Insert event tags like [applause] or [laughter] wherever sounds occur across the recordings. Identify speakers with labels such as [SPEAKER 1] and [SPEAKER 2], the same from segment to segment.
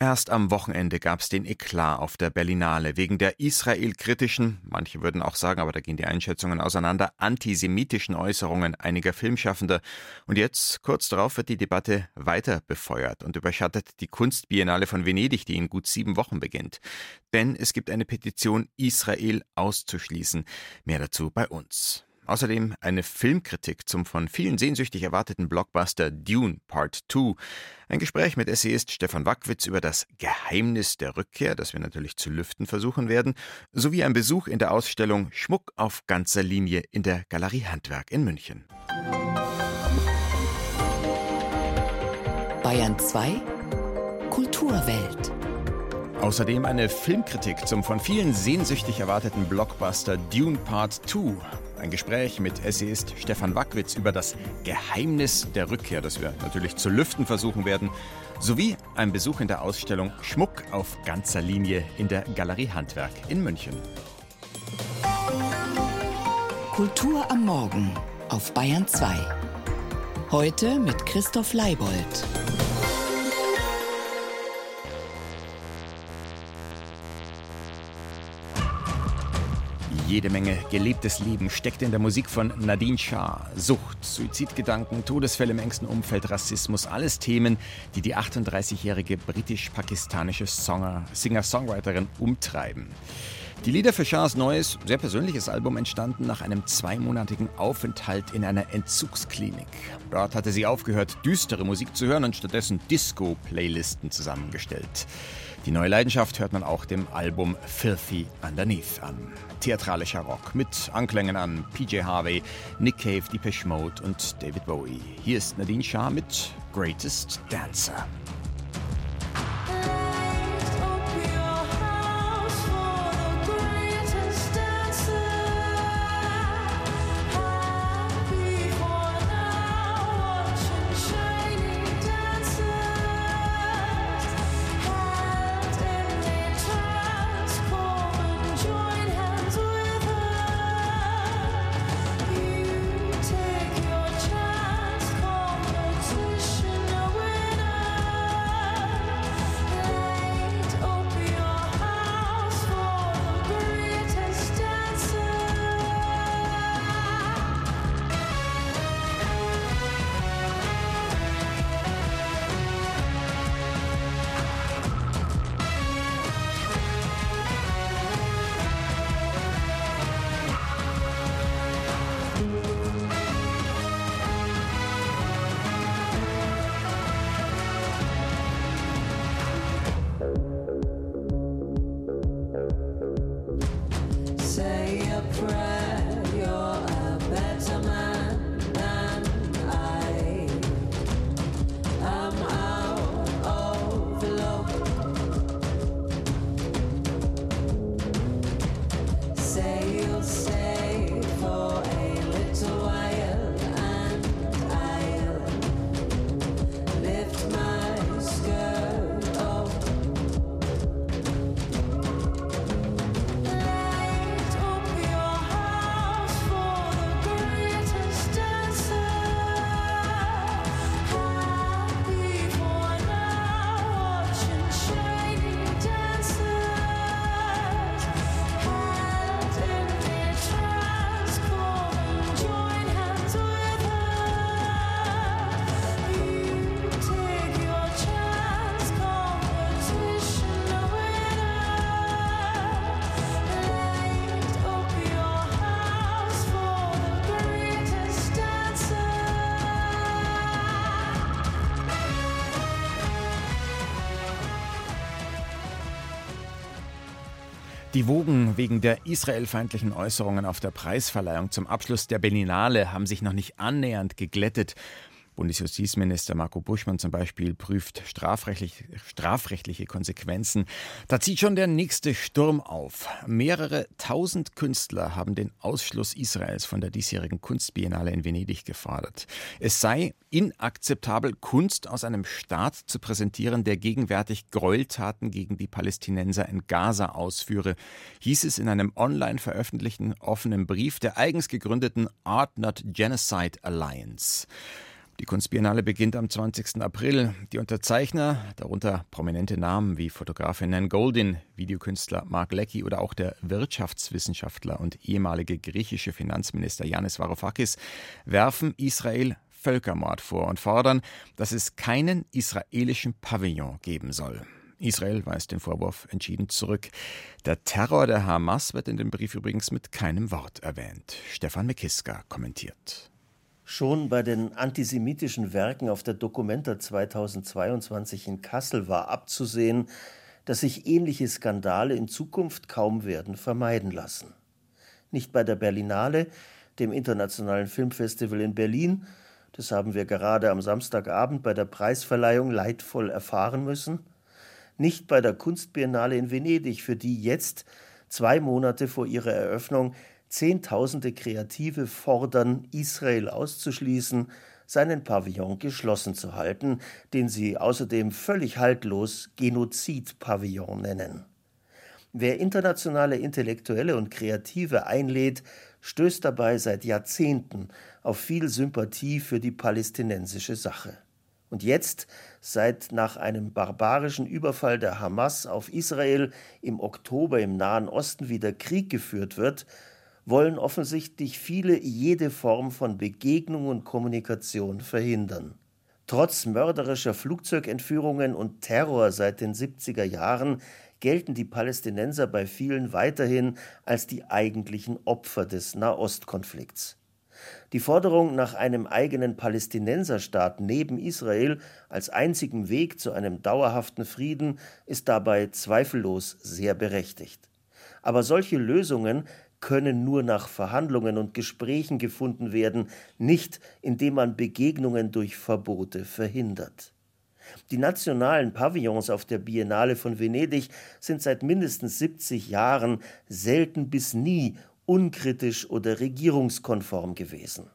[SPEAKER 1] Erst am Wochenende gab es den Eklat auf der Berlinale wegen der israelkritischen, manche würden auch sagen, aber da gehen die Einschätzungen auseinander, antisemitischen Äußerungen einiger Filmschaffender. Und jetzt, kurz darauf, wird die Debatte weiter befeuert und überschattet die Kunstbiennale von Venedig, die in gut sieben Wochen beginnt. Denn es gibt eine Petition, Israel auszuschließen. Mehr dazu bei uns. Außerdem eine Filmkritik zum von vielen sehnsüchtig erwarteten Blockbuster Dune Part 2. Ein Gespräch mit Essayist Stefan Wackwitz über das Geheimnis der Rückkehr, das wir natürlich zu lüften versuchen werden, sowie ein Besuch in der Ausstellung Schmuck auf ganzer Linie in der Galerie Handwerk in München.
[SPEAKER 2] Bayern 2 Kulturwelt.
[SPEAKER 1] Außerdem eine Filmkritik zum von vielen sehnsüchtig erwarteten Blockbuster Dune Part 2. Ein Gespräch mit Essayist Stefan Wackwitz über das Geheimnis der Rückkehr, das wir natürlich zu lüften versuchen werden, sowie ein Besuch in der Ausstellung Schmuck auf ganzer Linie in der Galerie Handwerk in München.
[SPEAKER 2] Kultur am Morgen auf Bayern 2. Heute mit Christoph Leibold.
[SPEAKER 1] Jede Menge gelebtes Leben steckt in der Musik von Nadine Shah. Sucht, Suizidgedanken, Todesfälle im engsten Umfeld, Rassismus, alles Themen, die die 38-jährige britisch-pakistanische Singer-Songwriterin umtreiben. Die Lieder für Shahs neues, sehr persönliches Album entstanden nach einem zweimonatigen Aufenthalt in einer Entzugsklinik. Dort hatte sie aufgehört, düstere Musik zu hören und stattdessen Disco-Playlisten zusammengestellt. Die neue Leidenschaft hört man auch dem Album Filthy Underneath an. Theatralischer Rock mit Anklängen an PJ Harvey, Nick Cave, Depeche Mode und David Bowie. Hier ist Nadine Shah mit Greatest Dancer. Die Wogen wegen der israelfeindlichen Äußerungen auf der Preisverleihung zum Abschluss der Berlinale haben sich noch nicht annähernd geglättet. Bundesjustizminister Marco Buschmann zum Beispiel prüft strafrechtlich, strafrechtliche Konsequenzen. Da zieht schon der nächste Sturm auf. Mehrere tausend Künstler haben den Ausschluss Israels von der diesjährigen Kunstbiennale in Venedig gefordert. Es sei inakzeptabel, Kunst aus einem Staat zu präsentieren, der gegenwärtig Gräueltaten gegen die Palästinenser in Gaza ausführe, hieß es in einem online veröffentlichten offenen Brief der eigens gegründeten Art Not Genocide Alliance. Die Kunstbiennale beginnt am 20. April. Die Unterzeichner, darunter prominente Namen wie Fotografin Nan Goldin, Videokünstler Mark Lecky oder auch der Wirtschaftswissenschaftler und ehemalige griechische Finanzminister Yanis Varoufakis, werfen Israel Völkermord vor und fordern, dass es keinen israelischen Pavillon geben soll. Israel weist den Vorwurf entschieden zurück. Der Terror der Hamas wird in dem Brief übrigens mit keinem Wort erwähnt. Stefan Mekiska kommentiert.
[SPEAKER 3] Schon bei den antisemitischen Werken auf der Documenta 2022 in Kassel war abzusehen, dass sich ähnliche Skandale in Zukunft kaum werden vermeiden lassen. Nicht bei der Berlinale, dem internationalen Filmfestival in Berlin, das haben wir gerade am Samstagabend bei der Preisverleihung leidvoll erfahren müssen, nicht bei der Kunstbiennale in Venedig, für die jetzt, zwei Monate vor ihrer Eröffnung, Zehntausende Kreative fordern, Israel auszuschließen, seinen Pavillon geschlossen zu halten, den sie außerdem völlig haltlos Genozid-Pavillon nennen. Wer internationale Intellektuelle und Kreative einlädt, stößt dabei seit Jahrzehnten auf viel Sympathie für die palästinensische Sache. Und jetzt, seit nach einem barbarischen Überfall der Hamas auf Israel im Oktober im Nahen Osten wieder Krieg geführt wird, wollen offensichtlich viele jede Form von Begegnung und Kommunikation verhindern. Trotz mörderischer Flugzeugentführungen und Terror seit den 70er Jahren gelten die Palästinenser bei vielen weiterhin als die eigentlichen Opfer des Nahostkonflikts. Die Forderung nach einem eigenen Palästinenserstaat neben Israel als einzigem Weg zu einem dauerhaften Frieden ist dabei zweifellos sehr berechtigt. Aber solche Lösungen können nur nach Verhandlungen und Gesprächen gefunden werden, nicht indem man Begegnungen durch Verbote verhindert. Die nationalen Pavillons auf der Biennale von Venedig sind seit mindestens 70 Jahren selten bis nie unkritisch oder regierungskonform gewesen.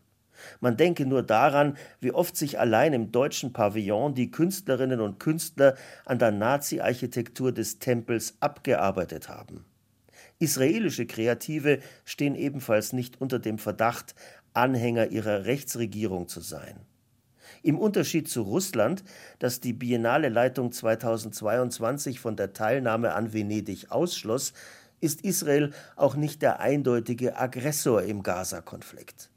[SPEAKER 3] Man denke nur daran, wie oft sich allein im deutschen Pavillon die Künstlerinnen und Künstler an der Nazi-Architektur des Tempels abgearbeitet haben. Israelische Kreative stehen ebenfalls nicht unter dem Verdacht, Anhänger ihrer Rechtsregierung zu sein. Im Unterschied zu Russland, das die Biennale Leitung 2022 von der Teilnahme an Venedig ausschloss, ist Israel auch nicht der eindeutige Aggressor im Gaza-Konflikt.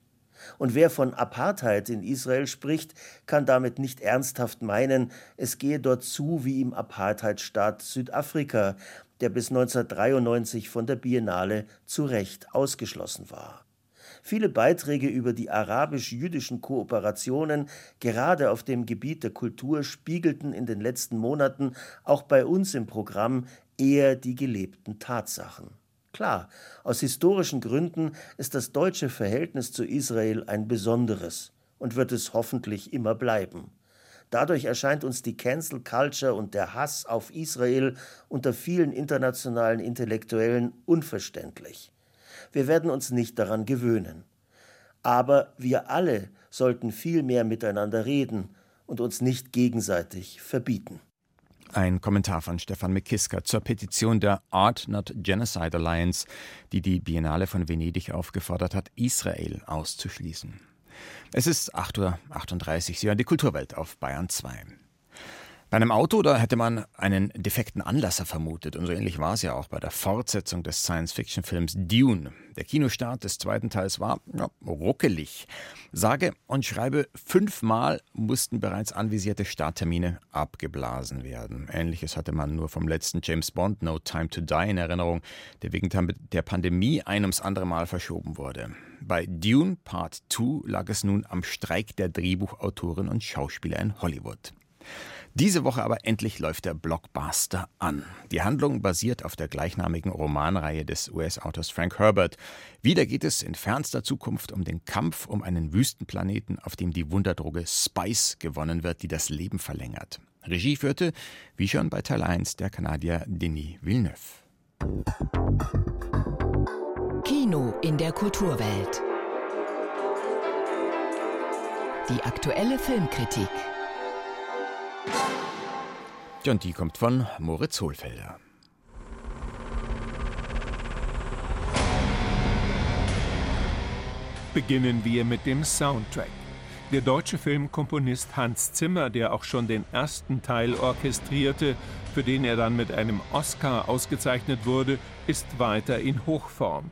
[SPEAKER 3] Und wer von Apartheid in Israel spricht, kann damit nicht ernsthaft meinen, es gehe dort zu wie im Apartheidstaat Südafrika, der bis 1993 von der Biennale zu Recht ausgeschlossen war. Viele Beiträge über die arabisch-jüdischen Kooperationen, gerade auf dem Gebiet der Kultur, spiegelten in den letzten Monaten auch bei uns im Programm eher die gelebten Tatsachen. Klar, aus historischen Gründen ist das deutsche Verhältnis zu Israel ein besonderes und wird es hoffentlich immer bleiben. Dadurch erscheint uns die Cancel Culture und der Hass auf Israel unter vielen internationalen Intellektuellen unverständlich. Wir werden uns nicht daran gewöhnen. Aber wir alle sollten viel mehr miteinander reden und uns nicht gegenseitig verbieten.
[SPEAKER 1] Ein Kommentar von Stefan Mekiska zur Petition der Art Not Genocide Alliance, die die Biennale von Venedig aufgefordert hat, Israel auszuschließen. Es ist 8.38 Uhr. Sie hören die Kulturwelt auf Bayern 2. Bei einem Auto, da hätte man einen defekten Anlasser vermutet. Und so ähnlich war es ja auch bei der Fortsetzung des Science-Fiction-Films Dune. Der Kinostart des zweiten Teils war ja, ruckelig. Sage und schreibe, fünfmal mussten bereits anvisierte Starttermine abgeblasen werden. Ähnliches hatte man nur vom letzten James Bond No Time to Die in Erinnerung, der wegen der Pandemie ein ums andere Mal verschoben wurde. Bei Dune Part 2 lag es nun am Streik der Drehbuchautoren und Schauspieler in Hollywood. Diese Woche aber endlich läuft der Blockbuster an. Die Handlung basiert auf der gleichnamigen Romanreihe des US-Autors Frank Herbert. Wieder geht es in fernster Zukunft um den Kampf um einen Wüstenplaneten, auf dem die Wunderdroge Spice gewonnen wird, die das Leben verlängert. Regie führte, wie schon bei Teil 1, der Kanadier Denis Villeneuve.
[SPEAKER 2] Kino in der Kulturwelt. Die aktuelle Filmkritik.
[SPEAKER 1] Und die kommt von Moritz Hohlfelder.
[SPEAKER 4] Beginnen wir mit dem Soundtrack. Der deutsche Filmkomponist Hans Zimmer, der auch schon den ersten Teil orchestrierte, für den er dann mit einem Oscar ausgezeichnet wurde, ist weiter in Hochform.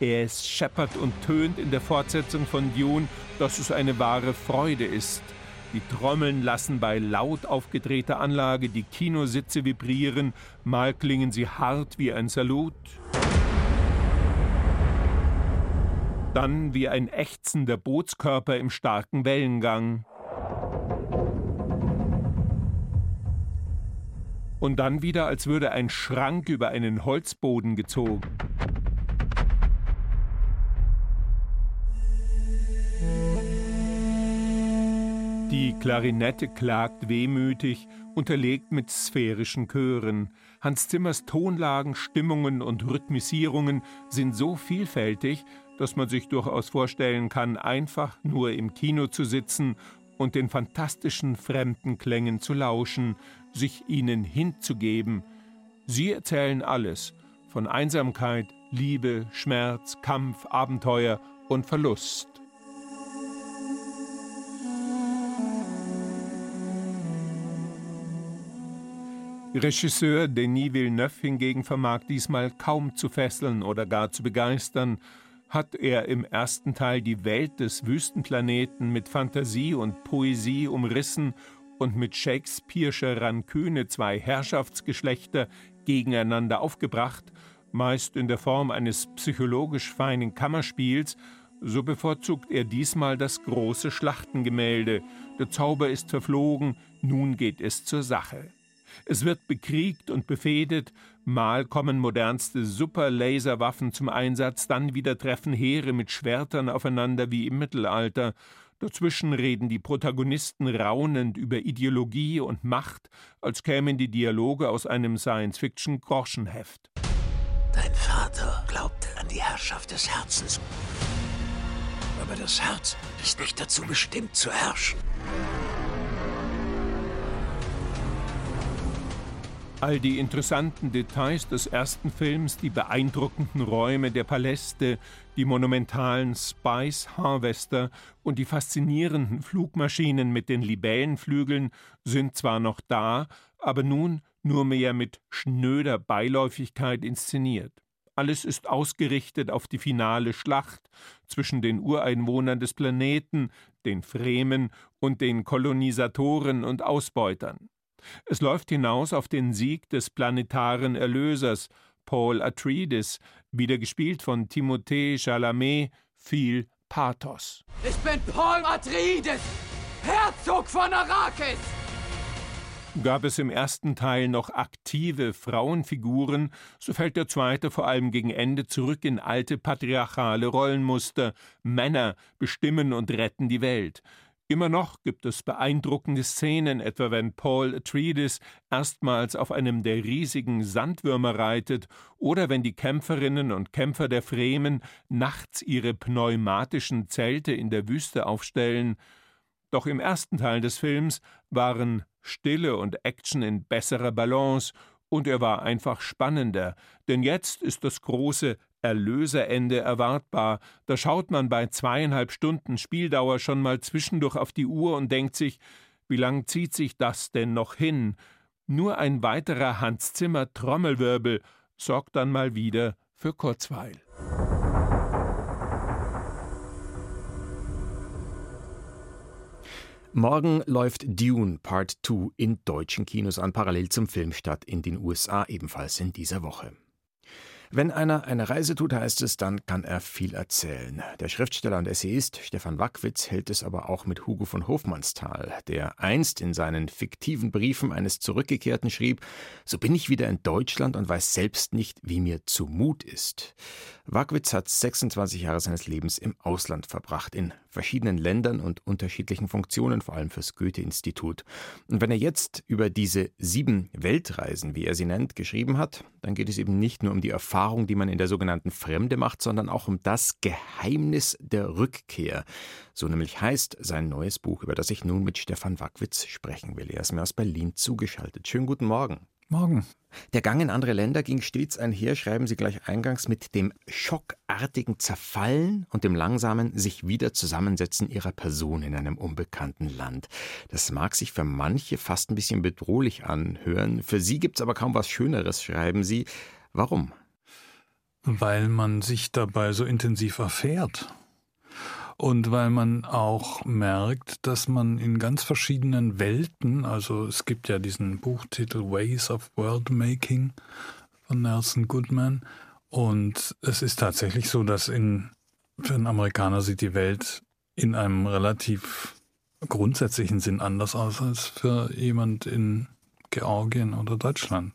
[SPEAKER 4] Es scheppert und tönt in der Fortsetzung von Dune, dass es eine wahre Freude ist. Die Trommeln lassen bei laut aufgedrehter Anlage die Kinositze vibrieren, mal klingen sie hart wie ein Salut. Dann wie ein ächzender Bootskörper im starken Wellengang. Und dann wieder, als würde ein Schrank über einen Holzboden gezogen. Die Klarinette klagt wehmütig, unterlegt mit sphärischen Chören. Hans Zimmers Tonlagen, Stimmungen und Rhythmisierungen sind so vielfältig, dass man sich durchaus vorstellen kann, einfach nur im Kino zu sitzen und den fantastischen fremden Klängen zu lauschen, sich ihnen hinzugeben. Sie erzählen alles von Einsamkeit, Liebe, Schmerz, Kampf, Abenteuer und Verlust. Regisseur Denis Villeneuve hingegen vermag diesmal kaum zu fesseln oder gar zu begeistern. Hat er im ersten Teil die Welt des Wüstenplaneten mit Fantasie und Poesie umrissen und mit Shakespeare'scher Ranküne zwei Herrschaftsgeschlechter gegeneinander aufgebracht, meist in der Form eines psychologisch feinen Kammerspiels, so bevorzugt er diesmal das große Schlachtengemälde. Der Zauber ist verflogen, nun geht es zur Sache. Es wird bekriegt und befehdet, mal kommen modernste Superlaserwaffen zum Einsatz, dann wieder treffen Heere mit Schwertern aufeinander wie im Mittelalter. Dazwischen reden die Protagonisten raunend über Ideologie und Macht, als kämen die Dialoge aus einem Science-Fiction-Groschenheft.
[SPEAKER 5] Dein Vater glaubte an die Herrschaft des Herzens. Aber das Herz ist nicht dazu bestimmt zu herrschen.
[SPEAKER 4] All die interessanten Details des ersten Films, die beeindruckenden Räume der Paläste, die monumentalen Spice Harvester und die faszinierenden Flugmaschinen mit den Libellenflügeln sind zwar noch da, aber nun nur mehr mit schnöder Beiläufigkeit inszeniert. Alles ist ausgerichtet auf die finale Schlacht zwischen den Ureinwohnern des Planeten, den Fremen und den Kolonisatoren und Ausbeutern. Es läuft hinaus auf den Sieg des planetaren Erlösers, Paul Atreides, wieder gespielt von Timothée Chalamet, viel Pathos.
[SPEAKER 6] Ich bin Paul Atreides, Herzog von Arrakis!
[SPEAKER 4] Gab es im ersten Teil noch aktive Frauenfiguren, so fällt der zweite vor allem gegen Ende zurück in alte patriarchale Rollenmuster. Männer bestimmen und retten die Welt. Immer noch gibt es beeindruckende Szenen, etwa wenn Paul Atreides erstmals auf einem der riesigen Sandwürmer reitet oder wenn die Kämpferinnen und Kämpfer der Fremen nachts ihre pneumatischen Zelte in der Wüste aufstellen. Doch im ersten Teil des Films waren Stille und Action in besserer Balance und er war einfach spannender, denn jetzt ist das große Erlöserende erwartbar. Da schaut man bei zweieinhalb Stunden Spieldauer schon mal zwischendurch auf die Uhr und denkt sich, wie lang zieht sich das denn noch hin? Nur ein weiterer Hans Zimmer Trommelwirbel sorgt dann mal wieder für Kurzweil.
[SPEAKER 1] Morgen läuft Dune Part 2 in deutschen Kinos an, parallel zum Filmstart in den USA ebenfalls in dieser Woche. Wenn einer eine Reise tut, heißt es, dann kann er viel erzählen. Der Schriftsteller und Essayist Stefan Wackwitz hält es aber auch mit Hugo von Hofmannsthal, der einst in seinen fiktiven Briefen eines Zurückgekehrten schrieb, so bin ich wieder in Deutschland und weiß selbst nicht, wie mir zumut ist. Wackwitz hat 26 Jahre seines Lebens im Ausland verbracht, in verschiedenen Ländern und unterschiedlichen Funktionen, vor allem fürs Goethe-Institut. Und wenn er jetzt über diese sieben Weltreisen, wie er sie nennt, geschrieben hat, dann geht es eben nicht nur um die Erfahrung, Erfahrung, die man in der sogenannten Fremde macht, sondern auch um das Geheimnis der Rückkehr. So nämlich heißt sein neues Buch, über das ich nun mit Stefan Wackwitz sprechen will. Er ist mir aus Berlin zugeschaltet. Schönen guten Morgen.
[SPEAKER 7] Morgen.
[SPEAKER 1] Der Gang in andere Länder ging stets einher, schreiben Sie gleich eingangs, mit dem schockartigen Zerfallen und dem langsamen sich wieder zusammensetzen ihrer Person in einem unbekannten Land. Das mag sich für manche fast ein bisschen bedrohlich anhören. Für Sie gibt es aber kaum was Schöneres, schreiben Sie. Warum?
[SPEAKER 7] Weil man sich dabei so intensiv erfährt. Und weil man auch merkt, dass man in ganz verschiedenen Welten, also es gibt ja diesen Buchtitel Ways of World Making von Nelson Goodman. Und es ist tatsächlich so, dass in, für einen Amerikaner sieht die Welt in einem relativ grundsätzlichen Sinn anders aus als für jemand in Georgien oder Deutschland.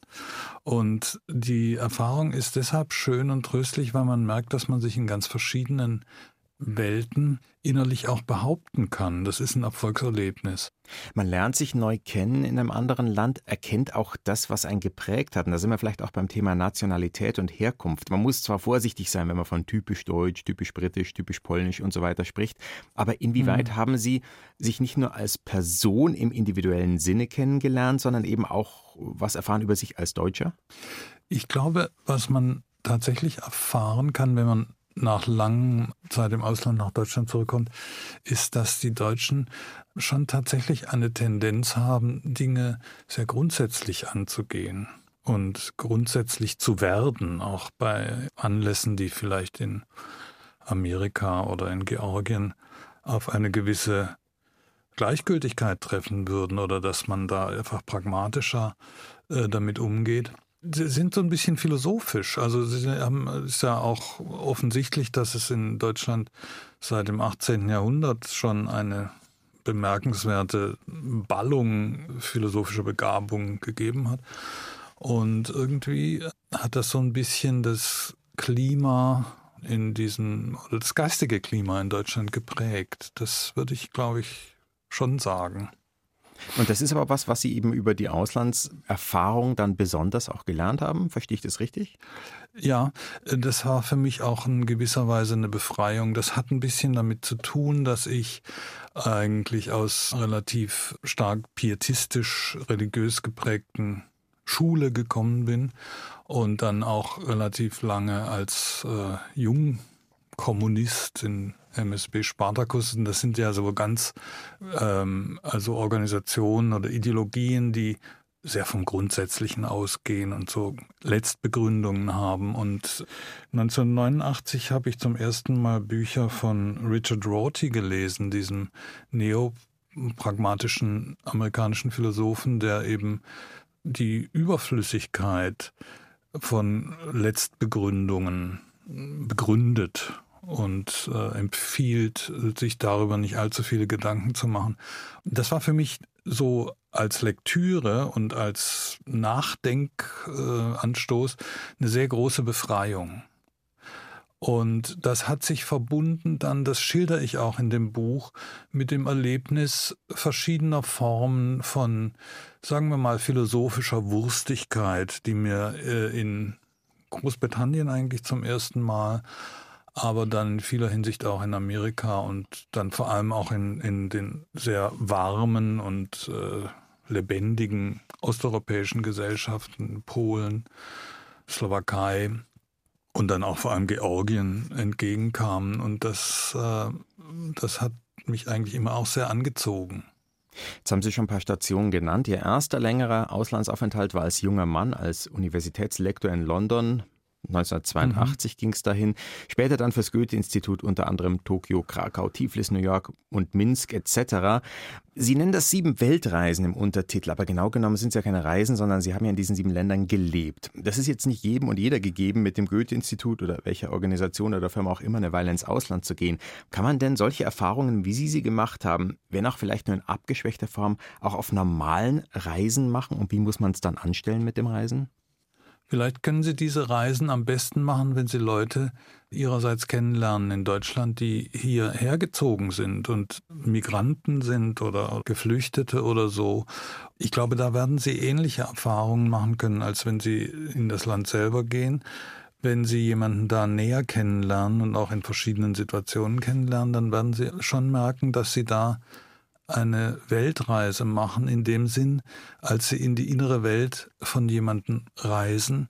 [SPEAKER 7] Und die Erfahrung ist deshalb schön und tröstlich, weil man merkt, dass man sich in ganz verschiedenen Welten innerlich auch behaupten kann. Das ist ein Erfolgserlebnis.
[SPEAKER 1] Man lernt sich neu kennen in einem anderen Land, erkennt auch das, was einen geprägt hat. Und da sind wir vielleicht auch beim Thema Nationalität und Herkunft. Man muss zwar vorsichtig sein, wenn man von typisch deutsch, typisch britisch, typisch polnisch und so weiter spricht, aber inwieweit mhm. haben Sie sich nicht nur als Person im individuellen Sinne kennengelernt, sondern eben auch was erfahren über sich als Deutscher?
[SPEAKER 7] Ich glaube, was man tatsächlich erfahren kann, wenn man nach langer Zeit im Ausland nach Deutschland zurückkommt, ist, dass die Deutschen schon tatsächlich eine Tendenz haben, Dinge sehr grundsätzlich anzugehen und grundsätzlich zu werden, auch bei Anlässen, die vielleicht in Amerika oder in Georgien auf eine gewisse Gleichgültigkeit treffen würden oder dass man da einfach pragmatischer äh, damit umgeht. Sie sind so ein bisschen philosophisch. Also haben, ist ja auch offensichtlich, dass es in Deutschland seit dem 18. Jahrhundert schon eine bemerkenswerte Ballung philosophischer Begabung gegeben hat. Und irgendwie hat das so ein bisschen das Klima in diesem, das geistige Klima in Deutschland geprägt. Das würde ich, glaube ich, schon sagen.
[SPEAKER 1] Und das ist aber was, was Sie eben über die Auslandserfahrung dann besonders auch gelernt haben. Verstehe ich das richtig?
[SPEAKER 7] Ja, das war für mich auch in gewisser Weise eine Befreiung. Das hat ein bisschen damit zu tun, dass ich eigentlich aus relativ stark pietistisch religiös geprägten Schule gekommen bin und dann auch relativ lange als äh, Jungkommunist in MSB Spartacus, und das sind ja so ganz, ähm, also Organisationen oder Ideologien, die sehr vom Grundsätzlichen ausgehen und so Letztbegründungen haben. Und 1989 habe ich zum ersten Mal Bücher von Richard Rorty gelesen, diesem neopragmatischen amerikanischen Philosophen, der eben die Überflüssigkeit von Letztbegründungen begründet und äh, empfiehlt, sich darüber nicht allzu viele Gedanken zu machen. Das war für mich so als Lektüre und als Nachdenkanstoß äh, eine sehr große Befreiung. Und das hat sich verbunden dann, das schilder ich auch in dem Buch, mit dem Erlebnis verschiedener Formen von, sagen wir mal, philosophischer Wurstigkeit, die mir äh, in Großbritannien eigentlich zum ersten Mal aber dann in vieler Hinsicht auch in Amerika und dann vor allem auch in, in den sehr warmen und äh, lebendigen osteuropäischen Gesellschaften, Polen, Slowakei und dann auch vor allem Georgien entgegenkamen. Und das, äh, das hat mich eigentlich immer auch sehr angezogen.
[SPEAKER 1] Jetzt haben Sie schon ein paar Stationen genannt. Ihr erster längerer Auslandsaufenthalt war als junger Mann, als Universitätslektor in London 1982 mhm. ging es dahin. Später dann fürs Goethe-Institut unter anderem Tokio, Krakau, Tiflis, New York und Minsk etc. Sie nennen das sieben Weltreisen im Untertitel, aber genau genommen sind es ja keine Reisen, sondern Sie haben ja in diesen sieben Ländern gelebt. Das ist jetzt nicht jedem und jeder gegeben, mit dem Goethe-Institut oder welcher Organisation oder Firma auch immer eine Weile ins Ausland zu gehen. Kann man denn solche Erfahrungen, wie Sie sie gemacht haben, wenn auch vielleicht nur in abgeschwächter Form, auch auf normalen Reisen machen? Und wie muss man es dann anstellen mit dem Reisen?
[SPEAKER 7] Vielleicht können Sie diese Reisen am besten machen, wenn Sie Leute Ihrerseits kennenlernen in Deutschland, die hier hergezogen sind und Migranten sind oder Geflüchtete oder so. Ich glaube, da werden Sie ähnliche Erfahrungen machen können, als wenn Sie in das Land selber gehen. Wenn Sie jemanden da näher kennenlernen und auch in verschiedenen Situationen kennenlernen, dann werden Sie schon merken, dass Sie da eine Weltreise machen in dem Sinn, als sie in die innere Welt von jemandem reisen,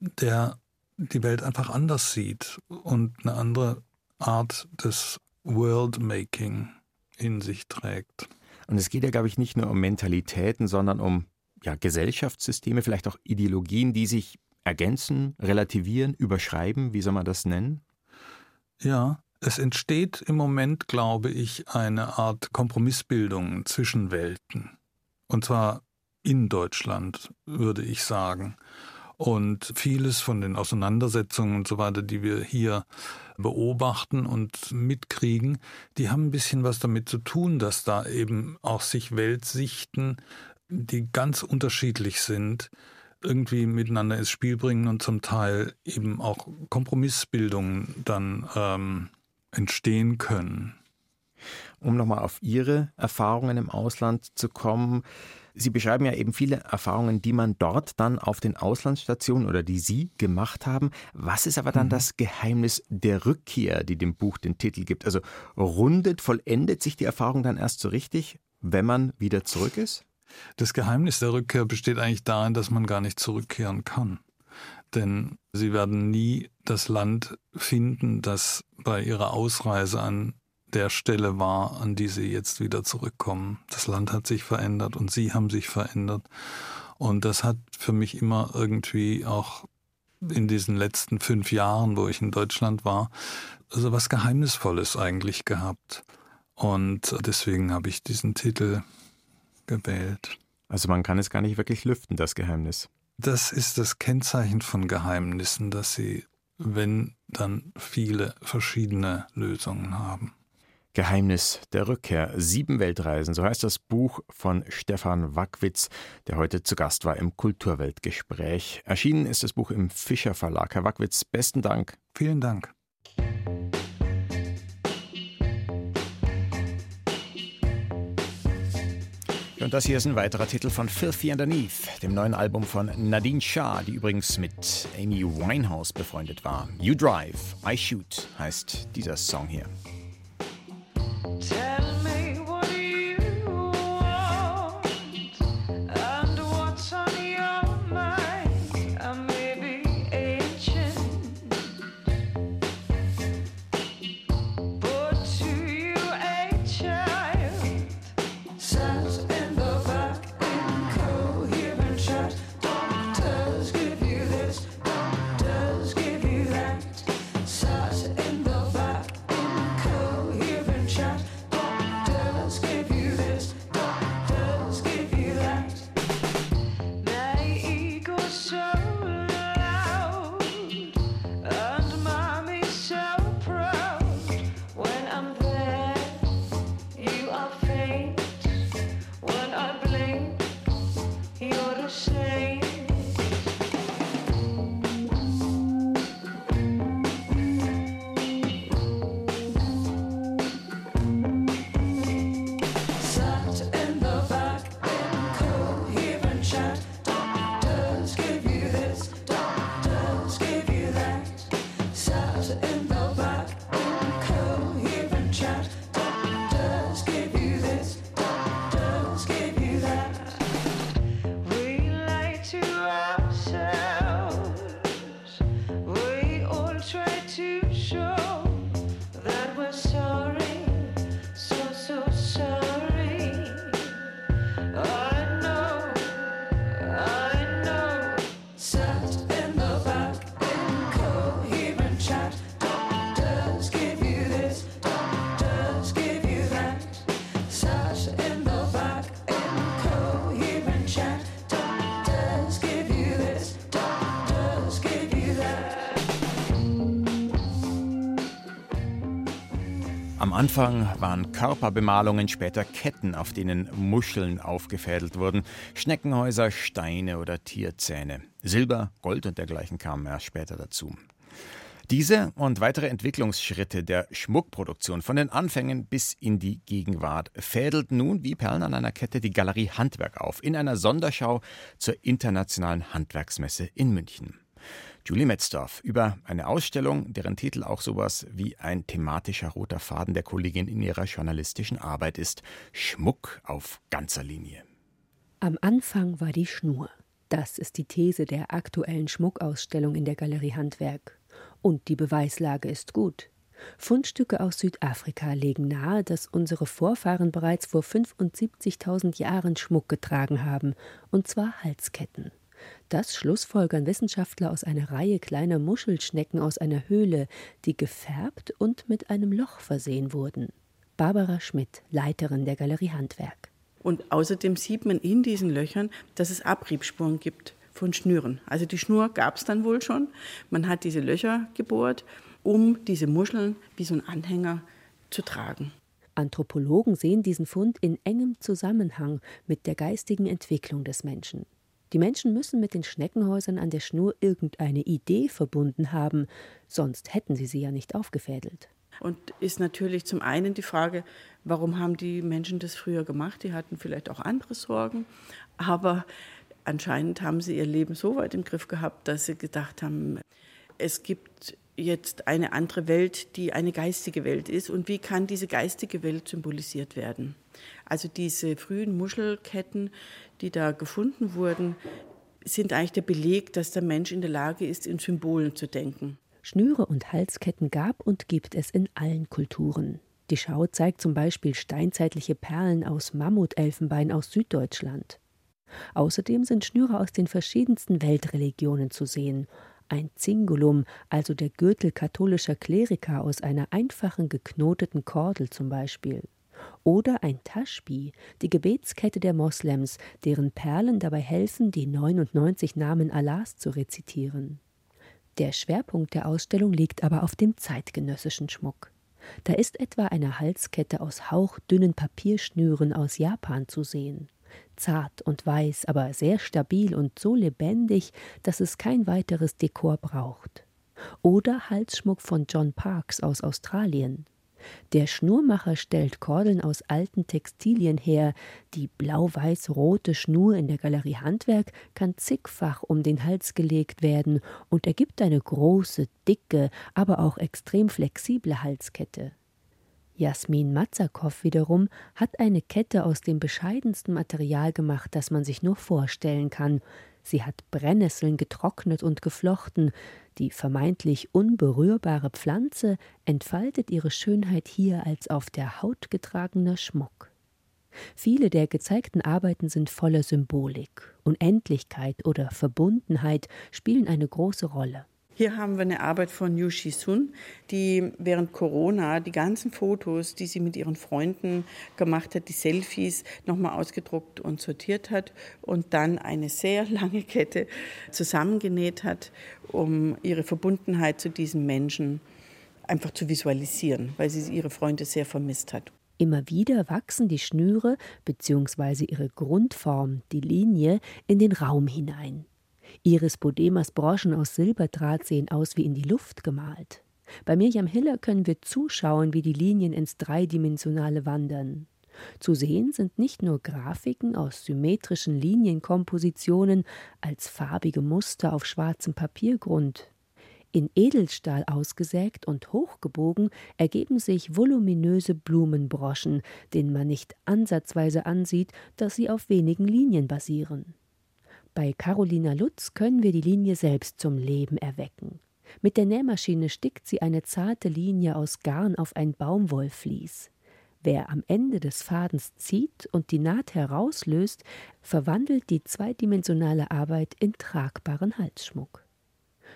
[SPEAKER 7] der die Welt einfach anders sieht und eine andere Art des Worldmaking in sich trägt.
[SPEAKER 1] Und es geht ja, glaube ich, nicht nur um Mentalitäten, sondern um ja, Gesellschaftssysteme, vielleicht auch Ideologien, die sich ergänzen, relativieren, überschreiben, wie soll man das nennen?
[SPEAKER 7] Ja, es entsteht im Moment, glaube ich, eine Art Kompromissbildung zwischen Welten. Und zwar in Deutschland, würde ich sagen. Und vieles von den Auseinandersetzungen und so weiter, die wir hier beobachten und mitkriegen, die haben ein bisschen was damit zu tun, dass da eben auch sich Weltsichten, die ganz unterschiedlich sind, irgendwie miteinander ins Spiel bringen und zum Teil eben auch Kompromissbildungen dann ähm, entstehen können.
[SPEAKER 1] Um nochmal auf Ihre Erfahrungen im Ausland zu kommen. Sie beschreiben ja eben viele Erfahrungen, die man dort dann auf den Auslandsstationen oder die Sie gemacht haben. Was ist aber dann mhm. das Geheimnis der Rückkehr, die dem Buch den Titel gibt? Also rundet, vollendet sich die Erfahrung dann erst so richtig, wenn man wieder zurück ist?
[SPEAKER 7] Das Geheimnis der Rückkehr besteht eigentlich darin, dass man gar nicht zurückkehren kann. Denn sie werden nie das Land finden, das bei ihrer Ausreise an der Stelle war, an die sie jetzt wieder zurückkommen. Das Land hat sich verändert und sie haben sich verändert. Und das hat für mich immer irgendwie auch in diesen letzten fünf Jahren, wo ich in Deutschland war, also was Geheimnisvolles eigentlich gehabt. Und deswegen habe ich diesen Titel gewählt.
[SPEAKER 1] Also man kann es gar nicht wirklich lüften, das Geheimnis.
[SPEAKER 7] Das ist das Kennzeichen von Geheimnissen, dass sie, wenn dann viele verschiedene Lösungen haben.
[SPEAKER 1] Geheimnis der Rückkehr. Sieben Weltreisen, so heißt das Buch von Stefan Wackwitz, der heute zu Gast war im Kulturweltgespräch. Erschienen ist das Buch im Fischer Verlag. Herr Wackwitz, besten Dank.
[SPEAKER 7] Vielen Dank.
[SPEAKER 1] Und das hier ist ein weiterer Titel von Filthy Underneath, dem neuen Album von Nadine Shah, die übrigens mit Amy Winehouse befreundet war. You Drive, I Shoot heißt dieser Song hier. Anfang waren Körperbemalungen, später Ketten, auf denen Muscheln aufgefädelt wurden, Schneckenhäuser, Steine oder Tierzähne. Silber, Gold und dergleichen kamen erst später dazu. Diese und weitere Entwicklungsschritte der Schmuckproduktion von den Anfängen bis in die Gegenwart fädelt nun wie Perlen an einer Kette die Galerie Handwerk auf in einer Sonderschau zur internationalen Handwerksmesse in München. Julie Metzdorf über eine Ausstellung, deren Titel auch sowas wie ein thematischer roter Faden der Kollegin in ihrer journalistischen Arbeit ist. Schmuck auf ganzer Linie.
[SPEAKER 8] Am Anfang war die Schnur. Das ist die These der aktuellen Schmuckausstellung in der Galerie Handwerk. Und die Beweislage ist gut. Fundstücke aus Südafrika legen nahe, dass unsere Vorfahren bereits vor 75.000 Jahren Schmuck getragen haben, und zwar Halsketten. Das schlussfolgern Wissenschaftler aus einer Reihe kleiner Muschelschnecken aus einer Höhle, die gefärbt und mit einem Loch versehen wurden. Barbara Schmidt, Leiterin der Galerie Handwerk.
[SPEAKER 9] Und außerdem sieht man in diesen Löchern, dass es Abriebspuren gibt von Schnüren. Also die Schnur gab es dann wohl schon. Man hat diese Löcher gebohrt um diese Muscheln wie so ein Anhänger zu tragen.
[SPEAKER 8] Anthropologen sehen diesen Fund in engem Zusammenhang mit der geistigen Entwicklung des Menschen. Die Menschen müssen mit den Schneckenhäusern an der Schnur irgendeine Idee verbunden haben, sonst hätten sie sie ja nicht aufgefädelt.
[SPEAKER 9] Und ist natürlich zum einen die Frage, warum haben die Menschen das früher gemacht? Die hatten vielleicht auch andere Sorgen, aber anscheinend haben sie ihr Leben so weit im Griff gehabt, dass sie gedacht haben, es gibt jetzt eine andere Welt, die eine geistige Welt ist. Und wie kann diese geistige Welt symbolisiert werden? Also diese frühen Muschelketten, die da gefunden wurden, sind eigentlich der Beleg, dass der Mensch in der Lage ist, in Symbolen zu denken.
[SPEAKER 8] Schnüre und Halsketten gab und gibt es in allen Kulturen. Die Schau zeigt zum Beispiel steinzeitliche Perlen aus Mammutelfenbein aus Süddeutschland. Außerdem sind Schnüre aus den verschiedensten Weltreligionen zu sehen, ein Zingulum, also der Gürtel katholischer Kleriker aus einer einfachen geknoteten Kordel zum Beispiel. Oder ein Taschbi, die Gebetskette der Moslems, deren Perlen dabei helfen, die 99 Namen Allahs zu rezitieren. Der Schwerpunkt der Ausstellung liegt aber auf dem zeitgenössischen Schmuck. Da ist etwa eine Halskette aus hauchdünnen Papierschnüren aus Japan zu sehen zart und weiß, aber sehr stabil und so lebendig, dass es kein weiteres Dekor braucht. Oder Halsschmuck von John Parks aus Australien. Der Schnurmacher stellt Kordeln aus alten Textilien her. Die blau-weiß-rote Schnur in der Galerie Handwerk kann zigfach um den Hals gelegt werden und ergibt eine große, dicke, aber auch extrem flexible Halskette. Jasmin Matzakow wiederum hat eine Kette aus dem bescheidensten Material gemacht, das man sich nur vorstellen kann. Sie hat Brennnesseln getrocknet und geflochten. Die vermeintlich unberührbare Pflanze entfaltet ihre Schönheit hier als auf der Haut getragener Schmuck. Viele der gezeigten Arbeiten sind voller Symbolik. Unendlichkeit oder Verbundenheit spielen eine große Rolle.
[SPEAKER 9] Hier haben wir eine Arbeit von Yu Shi-sun, die während Corona die ganzen Fotos, die sie mit ihren Freunden gemacht hat, die Selfies, nochmal ausgedruckt und sortiert hat und dann eine sehr [laughs] lange Kette zusammengenäht hat, um ihre Verbundenheit zu diesen Menschen einfach zu visualisieren, weil sie ihre Freunde sehr vermisst hat.
[SPEAKER 8] Immer wieder wachsen die Schnüre bzw. ihre Grundform, die Linie, in den Raum hinein. Iris Bodemas Broschen aus Silberdraht sehen aus wie in die Luft gemalt. Bei Mirjam Hiller können wir zuschauen, wie die Linien ins Dreidimensionale wandern. Zu sehen sind nicht nur Grafiken aus symmetrischen Linienkompositionen als farbige Muster auf schwarzem Papiergrund. In Edelstahl ausgesägt und hochgebogen ergeben sich voluminöse Blumenbroschen, denen man nicht ansatzweise ansieht, dass sie auf wenigen Linien basieren. Bei Carolina Lutz können wir die Linie selbst zum Leben erwecken. Mit der Nähmaschine stickt sie eine zarte Linie aus Garn auf ein Baumwollvlies. Wer am Ende des Fadens zieht und die Naht herauslöst, verwandelt die zweidimensionale Arbeit in tragbaren Halsschmuck.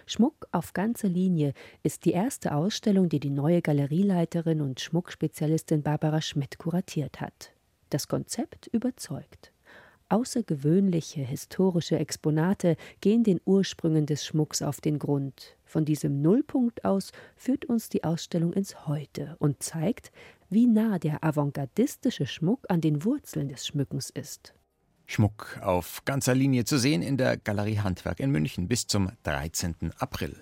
[SPEAKER 8] Schmuck auf ganzer Linie ist die erste Ausstellung, die die neue Galerieleiterin und Schmuckspezialistin Barbara Schmidt kuratiert hat. Das Konzept überzeugt. Außergewöhnliche historische Exponate gehen den Ursprüngen des Schmucks auf den Grund. Von diesem Nullpunkt aus führt uns die Ausstellung ins Heute und zeigt, wie nah der avantgardistische Schmuck an den Wurzeln des Schmückens ist.
[SPEAKER 1] Schmuck auf ganzer Linie zu sehen in der Galerie Handwerk in München bis zum 13. April.